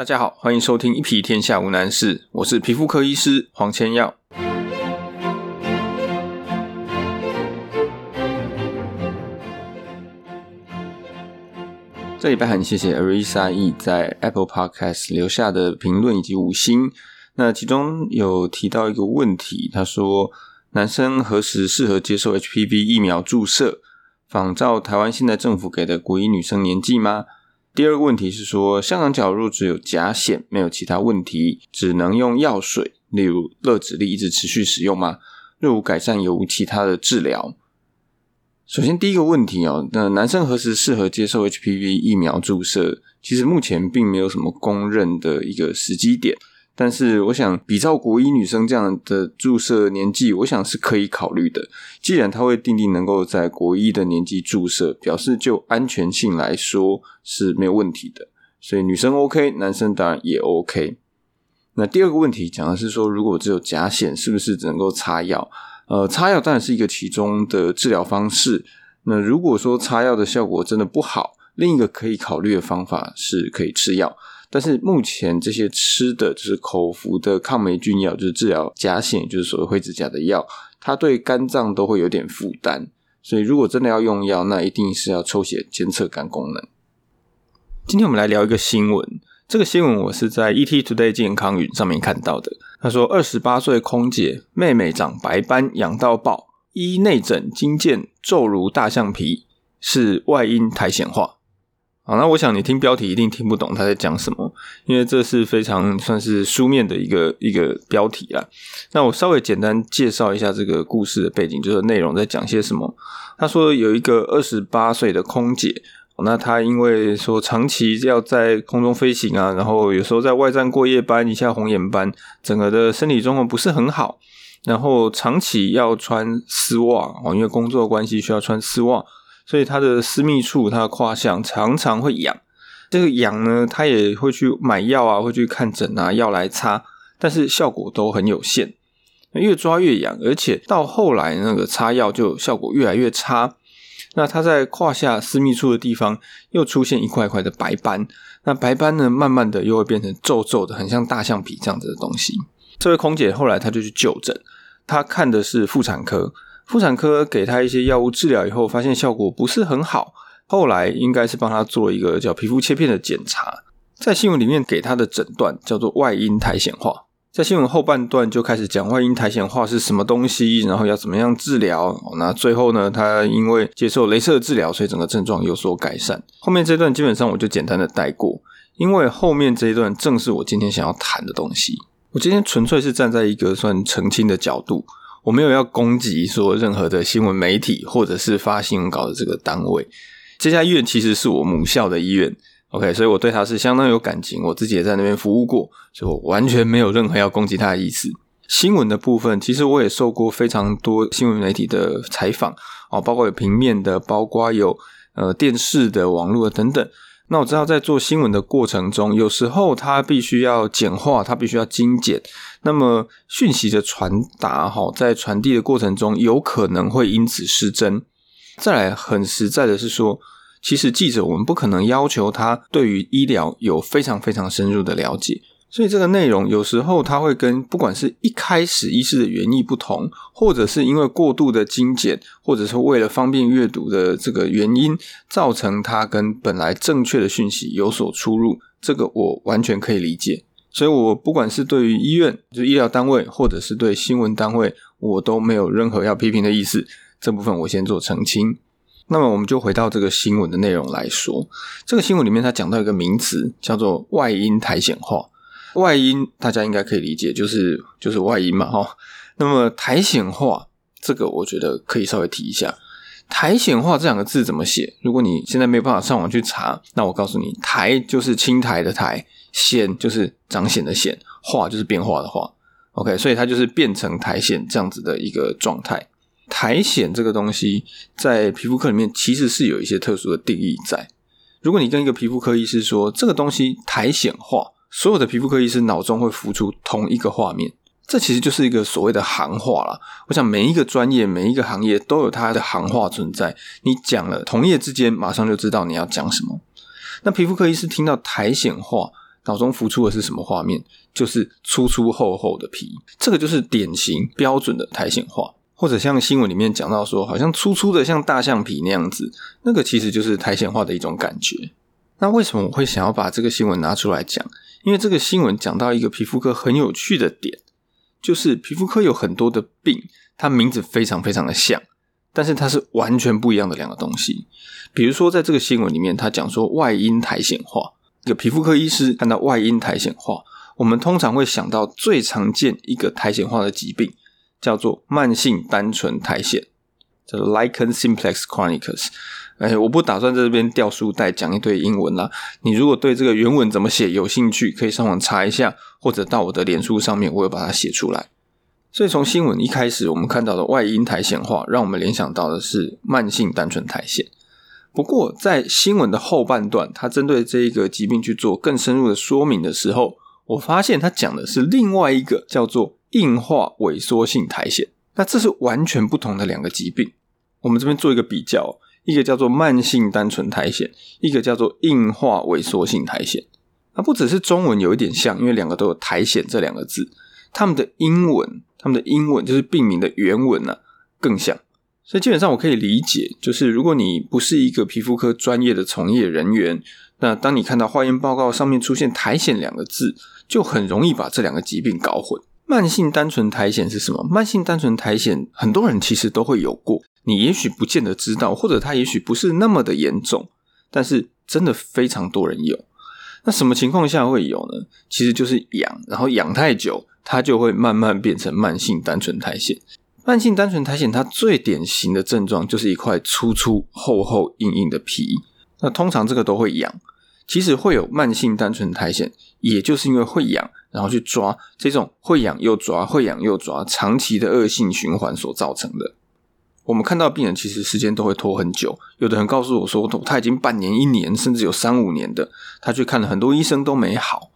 大家好，欢迎收听《一匹天下无难事》，我是皮肤科医师黄千耀。这礼拜很谢谢 Arisa E 在 Apple Podcast 留下的评论以及五星。那其中有提到一个问题，他说：男生何时适合接受 HPV 疫苗注射？仿照台湾现在政府给的国一女生年纪吗？第二个问题是说，香港脚若只有甲癣，没有其他问题，只能用药水，例如乐子力一直持续使用吗？若无改善，有无其他的治疗？首先第一个问题哦，那男生何时适合接受 HPV 疫苗注射？其实目前并没有什么公认的一个时机点。但是，我想比照国一女生这样的注射年纪，我想是可以考虑的。既然他会定定能够在国一的年纪注射，表示就安全性来说是没有问题的。所以女生 OK，男生当然也 OK。那第二个问题讲的是说，如果只有甲癣，是不是只能够擦药？呃，擦药当然是一个其中的治疗方式。那如果说擦药的效果真的不好，另一个可以考虑的方法是可以吃药。但是目前这些吃的就是口服的抗霉菌药，就是治疗甲癣，就是所谓灰指甲的药，它对肝脏都会有点负担。所以如果真的要用药，那一定是要抽血监测肝功能。今天我们来聊一个新闻，这个新闻我是在 ET Today 健康云上面看到的。他说，二十八岁空姐妹妹长白斑，痒到爆，医内诊惊见皱如大象皮，是外阴苔藓化。好，那我想你听标题一定听不懂他在讲什么，因为这是非常算是书面的一个一个标题啊。那我稍微简单介绍一下这个故事的背景，就是内容在讲些什么。他说有一个二十八岁的空姐，那她因为说长期要在空中飞行啊，然后有时候在外站过夜班，一下红眼班，整个的身体状况不是很好，然后长期要穿丝袜哦，因为工作关系需要穿丝袜。所以他的私密处，他的胯下常常会痒。这个痒呢，他也会去买药啊，会去看诊啊，药来擦，但是效果都很有限，越抓越痒，而且到后来那个擦药就效果越来越差。那他在胯下私密处的地方又出现一块块的白斑，那白斑呢，慢慢的又会变成皱皱的，很像大象皮这样子的东西。这位空姐后来她就去就诊，她看的是妇产科。妇产科给他一些药物治疗以后，发现效果不是很好。后来应该是帮他做了一个叫皮肤切片的检查，在新闻里面给他的诊断叫做外阴苔藓化。在新闻后半段就开始讲外阴苔藓化是什么东西，然后要怎么样治疗。那最后呢，他因为接受镭射治疗，所以整个症状有所改善。后面这段基本上我就简单的带过，因为后面这一段正是我今天想要谈的东西。我今天纯粹是站在一个算澄清的角度。我没有要攻击说任何的新闻媒体或者是发新闻稿的这个单位，这家医院其实是我母校的医院，OK，所以我对他是相当有感情，我自己也在那边服务过，所以我完全没有任何要攻击他的意思。新闻的部分，其实我也受过非常多新闻媒体的采访哦，包括有平面的，包括有呃电视的、网络的等等。那我知道，在做新闻的过程中，有时候它必须要简化，它必须要精简。那么讯息的传达，哈，在传递的过程中，有可能会因此失真。再来，很实在的是说，其实记者我们不可能要求他对于医疗有非常非常深入的了解。所以这个内容有时候它会跟不管是一开始医师的原意不同，或者是因为过度的精简，或者是为了方便阅读的这个原因，造成它跟本来正确的讯息有所出入，这个我完全可以理解。所以我不管是对于医院，就医疗单位，或者是对新闻单位，我都没有任何要批评的意思。这部分我先做澄清。那么我们就回到这个新闻的内容来说，这个新闻里面它讲到一个名词，叫做外阴苔藓化。外阴大家应该可以理解，就是就是外阴嘛，哈。那么苔藓化这个，我觉得可以稍微提一下。苔藓化这两个字怎么写？如果你现在没有办法上网去查，那我告诉你，苔就是青苔的苔，藓就是长藓的藓，化就是变化的化。OK，所以它就是变成苔藓这样子的一个状态。苔藓这个东西在皮肤科里面其实是有一些特殊的定义在。如果你跟一个皮肤科医师说这个东西苔藓化，所有的皮肤科医师脑中会浮出同一个画面，这其实就是一个所谓的行话了。我想每一个专业、每一个行业都有它的行话存在。你讲了，同业之间马上就知道你要讲什么。那皮肤科医师听到苔藓化，脑中浮出的是什么画面？就是粗粗厚厚的皮，这个就是典型标准的苔藓化，或者像新闻里面讲到说，好像粗粗的像大象皮那样子，那个其实就是苔藓化的一种感觉。那为什么我会想要把这个新闻拿出来讲？因为这个新闻讲到一个皮肤科很有趣的点，就是皮肤科有很多的病，它名字非常非常的像，但是它是完全不一样的两个东西。比如说，在这个新闻里面，他讲说外阴苔藓化。一个皮肤科医师看到外阴苔藓化，我们通常会想到最常见一个苔藓化的疾病，叫做慢性单纯苔藓，叫做 Lichen Simplex Chronicus。哎，我不打算在这边掉书袋讲一堆英文啦。你如果对这个原文怎么写有兴趣，可以上网查一下，或者到我的脸书上面，我有把它写出来。所以从新闻一开始，我们看到的外阴苔藓化，让我们联想到的是慢性单纯苔藓。不过，在新闻的后半段，他针对这一个疾病去做更深入的说明的时候，我发现他讲的是另外一个叫做硬化萎缩性苔藓。那这是完全不同的两个疾病。我们这边做一个比较，一个叫做慢性单纯苔藓，一个叫做硬化萎缩性苔藓。那不只是中文有一点像，因为两个都有苔藓这两个字，他们的英文，他们的英文就是病名的原文呢更像。所以基本上我可以理解，就是如果你不是一个皮肤科专业的从业人员，那当你看到化验报告上面出现苔藓两个字，就很容易把这两个疾病搞混。慢性单纯苔藓是什么？慢性单纯苔藓很多人其实都会有过，你也许不见得知道，或者它也许不是那么的严重，但是真的非常多人有。那什么情况下会有呢？其实就是养，然后养太久，它就会慢慢变成慢性单纯苔藓。慢性单纯苔藓，它最典型的症状就是一块粗粗、厚厚、硬硬的皮。那通常这个都会痒。其实会有慢性单纯苔藓，也就是因为会痒，然后去抓这种会痒又抓、会痒又抓，长期的恶性循环所造成的。我们看到病人其实时间都会拖很久，有的人告诉我说他已经半年、一年，甚至有三五年的，他去看了很多医生都没好。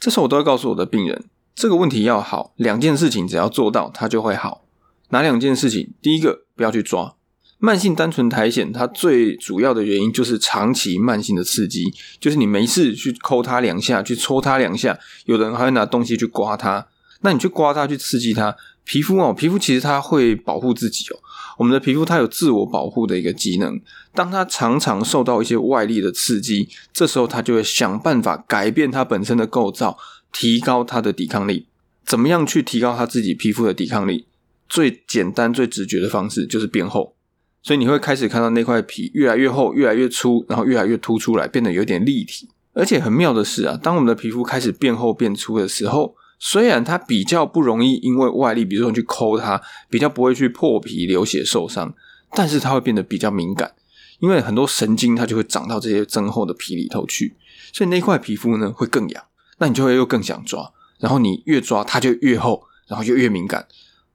这时候我都会告诉我的病人，这个问题要好，两件事情只要做到，它就会好。哪两件事情？第一个，不要去抓慢性单纯苔藓，它最主要的原因就是长期慢性的刺激，就是你没事去抠它两下，去戳它两下，有的人还会拿东西去刮它，那你去刮它，去刺激它，皮肤哦，皮肤其实它会保护自己哦，我们的皮肤它有自我保护的一个机能，当它常常受到一些外力的刺激，这时候它就会想办法改变它本身的构造，提高它的抵抗力。怎么样去提高它自己皮肤的抵抗力？最简单、最直觉的方式就是变厚，所以你会开始看到那块皮越来越厚、越来越粗，然后越来越凸出来，变得有点立体。而且很妙的是啊，当我们的皮肤开始变厚、变粗的时候，虽然它比较不容易因为外力，比如说你去抠它，比较不会去破皮、流血、受伤，但是它会变得比较敏感，因为很多神经它就会长到这些增厚的皮里头去，所以那块皮肤呢会更痒，那你就会又更想抓，然后你越抓它就越厚，然后就越敏感。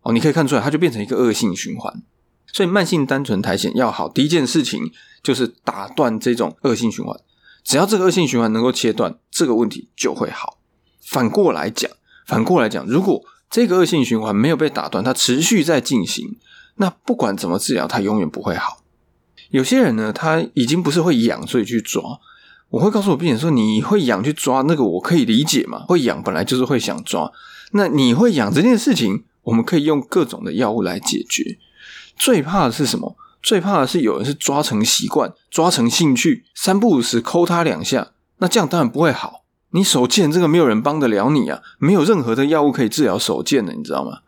哦，你可以看出来，它就变成一个恶性循环。所以慢性单纯苔藓要好，第一件事情就是打断这种恶性循环。只要这个恶性循环能够切断，这个问题就会好。反过来讲，反过来讲，如果这个恶性循环没有被打断，它持续在进行，那不管怎么治疗，它永远不会好。有些人呢，他已经不是会痒，所以去抓。我会告诉我病人说：“你会痒去抓那个，我可以理解嘛？会痒本来就是会想抓。那你会痒这件事情。”我们可以用各种的药物来解决。最怕的是什么？最怕的是有人是抓成习惯，抓成兴趣，三不五时抠他两下。那这样当然不会好。你手贱，这个没有人帮得了你啊！没有任何的药物可以治疗手贱的，你知道吗？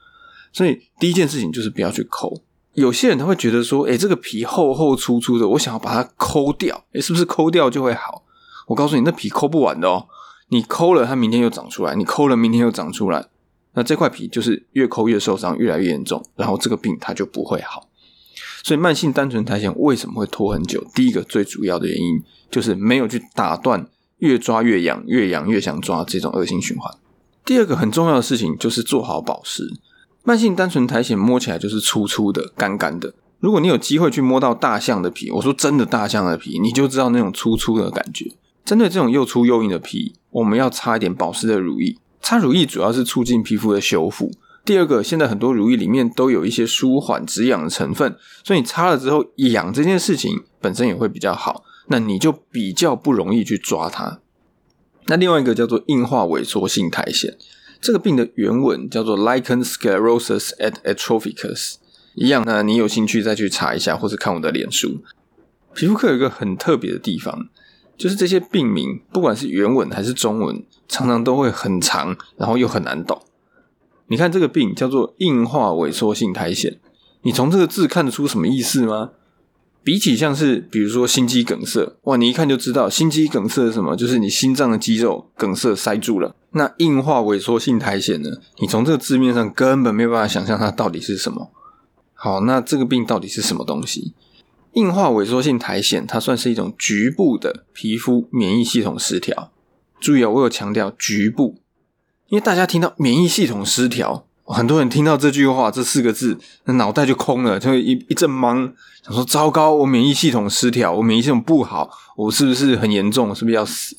所以第一件事情就是不要去抠。有些人他会觉得说：“诶，这个皮厚厚粗粗的，我想要把它抠掉，诶，是不是抠掉就会好？”我告诉你，那皮抠不完的哦。你抠了，它明天又长出来；你抠了，明天又长出来。那这块皮就是越抠越受伤，越来越严重，然后这个病它就不会好。所以慢性单纯苔藓为什么会拖很久？第一个最主要的原因就是没有去打断越抓越痒、越痒越想抓这种恶性循环。第二个很重要的事情就是做好保湿。慢性单纯苔藓摸起来就是粗粗的、干干的。如果你有机会去摸到大象的皮，我说真的大象的皮，你就知道那种粗粗的感觉。针对这种又粗又硬的皮，我们要擦一点保湿的乳液。擦乳液主要是促进皮肤的修复。第二个，现在很多乳液里面都有一些舒缓止痒的成分，所以你擦了之后痒这件事情本身也会比较好，那你就比较不容易去抓它。那另外一个叫做硬化萎缩性苔藓，这个病的原文叫做 lichen sclerosus at atrophicus，一样。呢你有兴趣再去查一下，或者看我的脸书。皮肤科有一个很特别的地方，就是这些病名，不管是原文还是中文，常常都会很长，然后又很难懂。你看这个病叫做硬化萎缩性苔藓，你从这个字看得出什么意思吗？比起像是比如说心肌梗塞，哇，你一看就知道心肌梗塞是什么，就是你心脏的肌肉梗塞塞住了。那硬化萎缩性苔藓呢？你从这个字面上根本没有办法想象它到底是什么。好，那这个病到底是什么东西？硬化萎缩性苔藓，它算是一种局部的皮肤免疫系统失调。注意啊，我有强调局部，因为大家听到免疫系统失调。很多人听到这句话这四个字，那脑袋就空了，就会一一阵懵，想说：糟糕，我免疫系统失调，我免疫系统不好，我是不是很严重？是不是要死？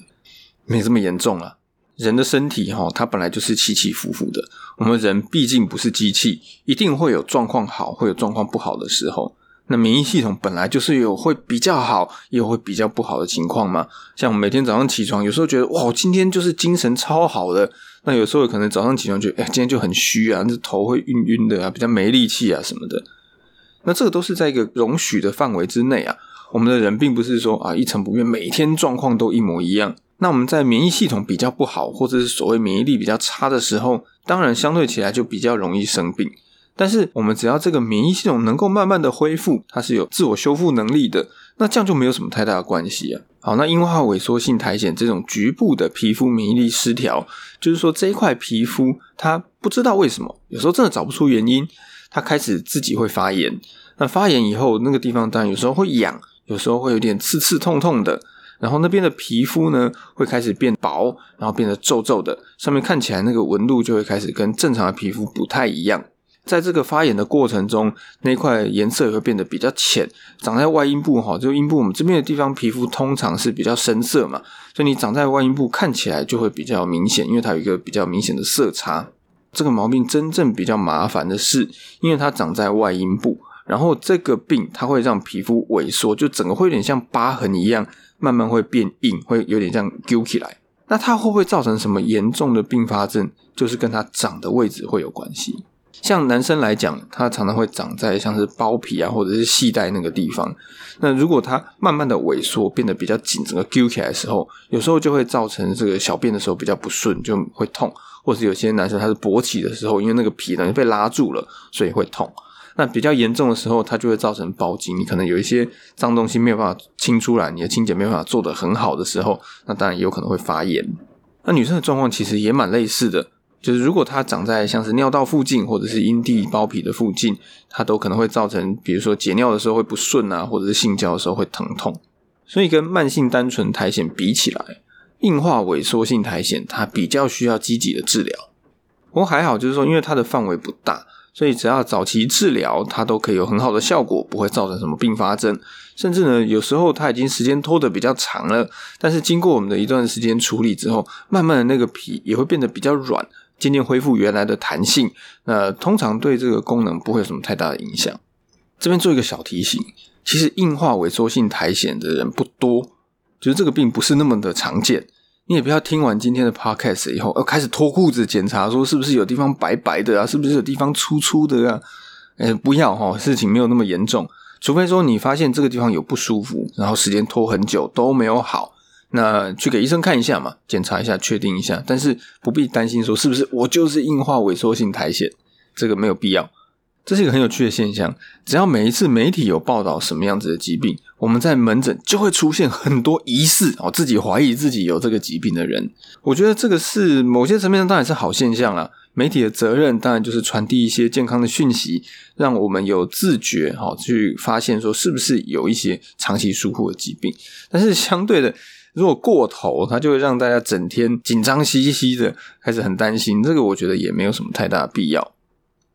没这么严重啊！人的身体哈，它本来就是起起伏伏的。我们人毕竟不是机器，一定会有状况好，会有状况不好的时候。那免疫系统本来就是有会比较好，也会比较不好的情况嘛。像我每天早上起床，有时候觉得哇，今天就是精神超好的。那有时候可能早上起床就，哎，今天就很虚啊，这头会晕晕的啊，比较没力气啊什么的。那这个都是在一个容许的范围之内啊。我们的人并不是说啊一成不变，每天状况都一模一样。那我们在免疫系统比较不好，或者是所谓免疫力比较差的时候，当然相对起来就比较容易生病。但是我们只要这个免疫系统能够慢慢的恢复，它是有自我修复能力的，那这样就没有什么太大的关系啊。好，那硬化萎缩性苔藓这种局部的皮肤免疫力失调，就是说这一块皮肤它不知道为什么，有时候真的找不出原因，它开始自己会发炎。那发炎以后，那个地方当然有时候会痒，有时候会有点刺刺痛痛的，然后那边的皮肤呢会开始变薄，然后变得皱皱的，上面看起来那个纹路就会开始跟正常的皮肤不太一样。在这个发炎的过程中，那块颜色也会变得比较浅。长在外阴部哈，就阴部我们这边的地方皮肤通常是比较深色嘛，所以你长在外阴部看起来就会比较明显，因为它有一个比较明显的色差。这个毛病真正比较麻烦的是，因为它长在外阴部，然后这个病它会让皮肤萎缩，就整个会有点像疤痕一样，慢慢会变硬，会有点像揪起来。那它会不会造成什么严重的并发症？就是跟它长的位置会有关系。像男生来讲，他常常会长在像是包皮啊，或者是系带那个地方。那如果他慢慢的萎缩，变得比较紧，整个揪起来的时候，有时候就会造成这个小便的时候比较不顺，就会痛。或者有些男生他是勃起的时候，因为那个皮呢被拉住了，所以会痛。那比较严重的时候，它就会造成包茎，你可能有一些脏东西没有办法清出来，你的清洁没有办法做得很好的时候，那当然也有可能会发炎。那女生的状况其实也蛮类似的。就是如果它长在像是尿道附近或者是阴蒂包皮的附近，它都可能会造成，比如说解尿的时候会不顺啊，或者是性交的时候会疼痛。所以跟慢性单纯苔藓比起来，硬化萎缩性苔藓它比较需要积极的治疗。不过还好，就是说因为它的范围不大，所以只要早期治疗，它都可以有很好的效果，不会造成什么并发症。甚至呢，有时候它已经时间拖得比较长了，但是经过我们的一段时间处理之后，慢慢的那个皮也会变得比较软。渐渐恢复原来的弹性，那通常对这个功能不会有什么太大的影响。这边做一个小提醒，其实硬化萎缩性苔藓的人不多，就是这个病不是那么的常见。你也不要听完今天的 podcast 以后，要开始脱裤子检查，说是不是有地方白白的啊，是不是有地方粗粗的啊？呃，不要哈，事情没有那么严重，除非说你发现这个地方有不舒服，然后时间拖很久都没有好。那去给医生看一下嘛，检查一下，确定一下，但是不必担心说是不是我就是硬化萎缩性苔藓，这个没有必要。这是一个很有趣的现象，只要每一次媒体有报道什么样子的疾病，我们在门诊就会出现很多疑似哦，自己怀疑自己有这个疾病的人。我觉得这个是某些层面上当然是好现象啦。媒体的责任当然就是传递一些健康的讯息，让我们有自觉哈去发现说是不是有一些长期疏忽的疾病，但是相对的。如果过头，它就会让大家整天紧张兮兮的，开始很担心。这个我觉得也没有什么太大的必要。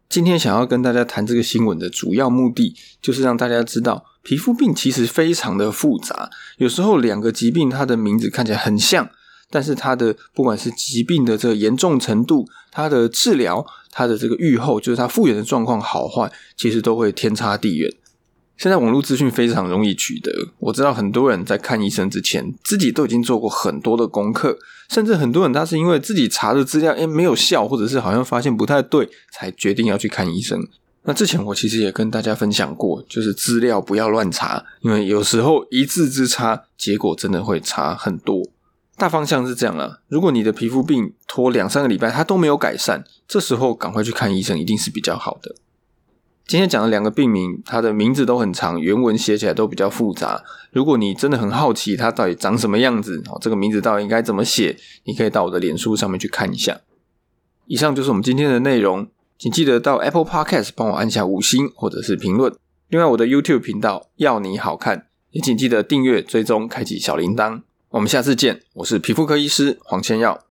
今天想要跟大家谈这个新闻的主要目的，就是让大家知道，皮肤病其实非常的复杂。有时候两个疾病它的名字看起来很像，但是它的不管是疾病的这个严重程度、它的治疗、它的这个愈后，就是它复原的状况好坏，其实都会天差地远。现在网络资讯非常容易取得，我知道很多人在看医生之前，自己都已经做过很多的功课，甚至很多人他是因为自己查的资料诶没有效，或者是好像发现不太对，才决定要去看医生。那之前我其实也跟大家分享过，就是资料不要乱查，因为有时候一字之差，结果真的会差很多。大方向是这样了，如果你的皮肤病拖两三个礼拜它都没有改善，这时候赶快去看医生一定是比较好的。今天讲的两个病名，它的名字都很长，原文写起来都比较复杂。如果你真的很好奇它到底长什么样子，哦，这个名字到底应该怎么写，你可以到我的脸书上面去看一下。以上就是我们今天的内容。请记得到 Apple Podcast 帮我按下五星或者是评论。另外，我的 YouTube 频道要你好看，也请记得订阅、追踪、开启小铃铛。我们下次见，我是皮肤科医师黄千耀。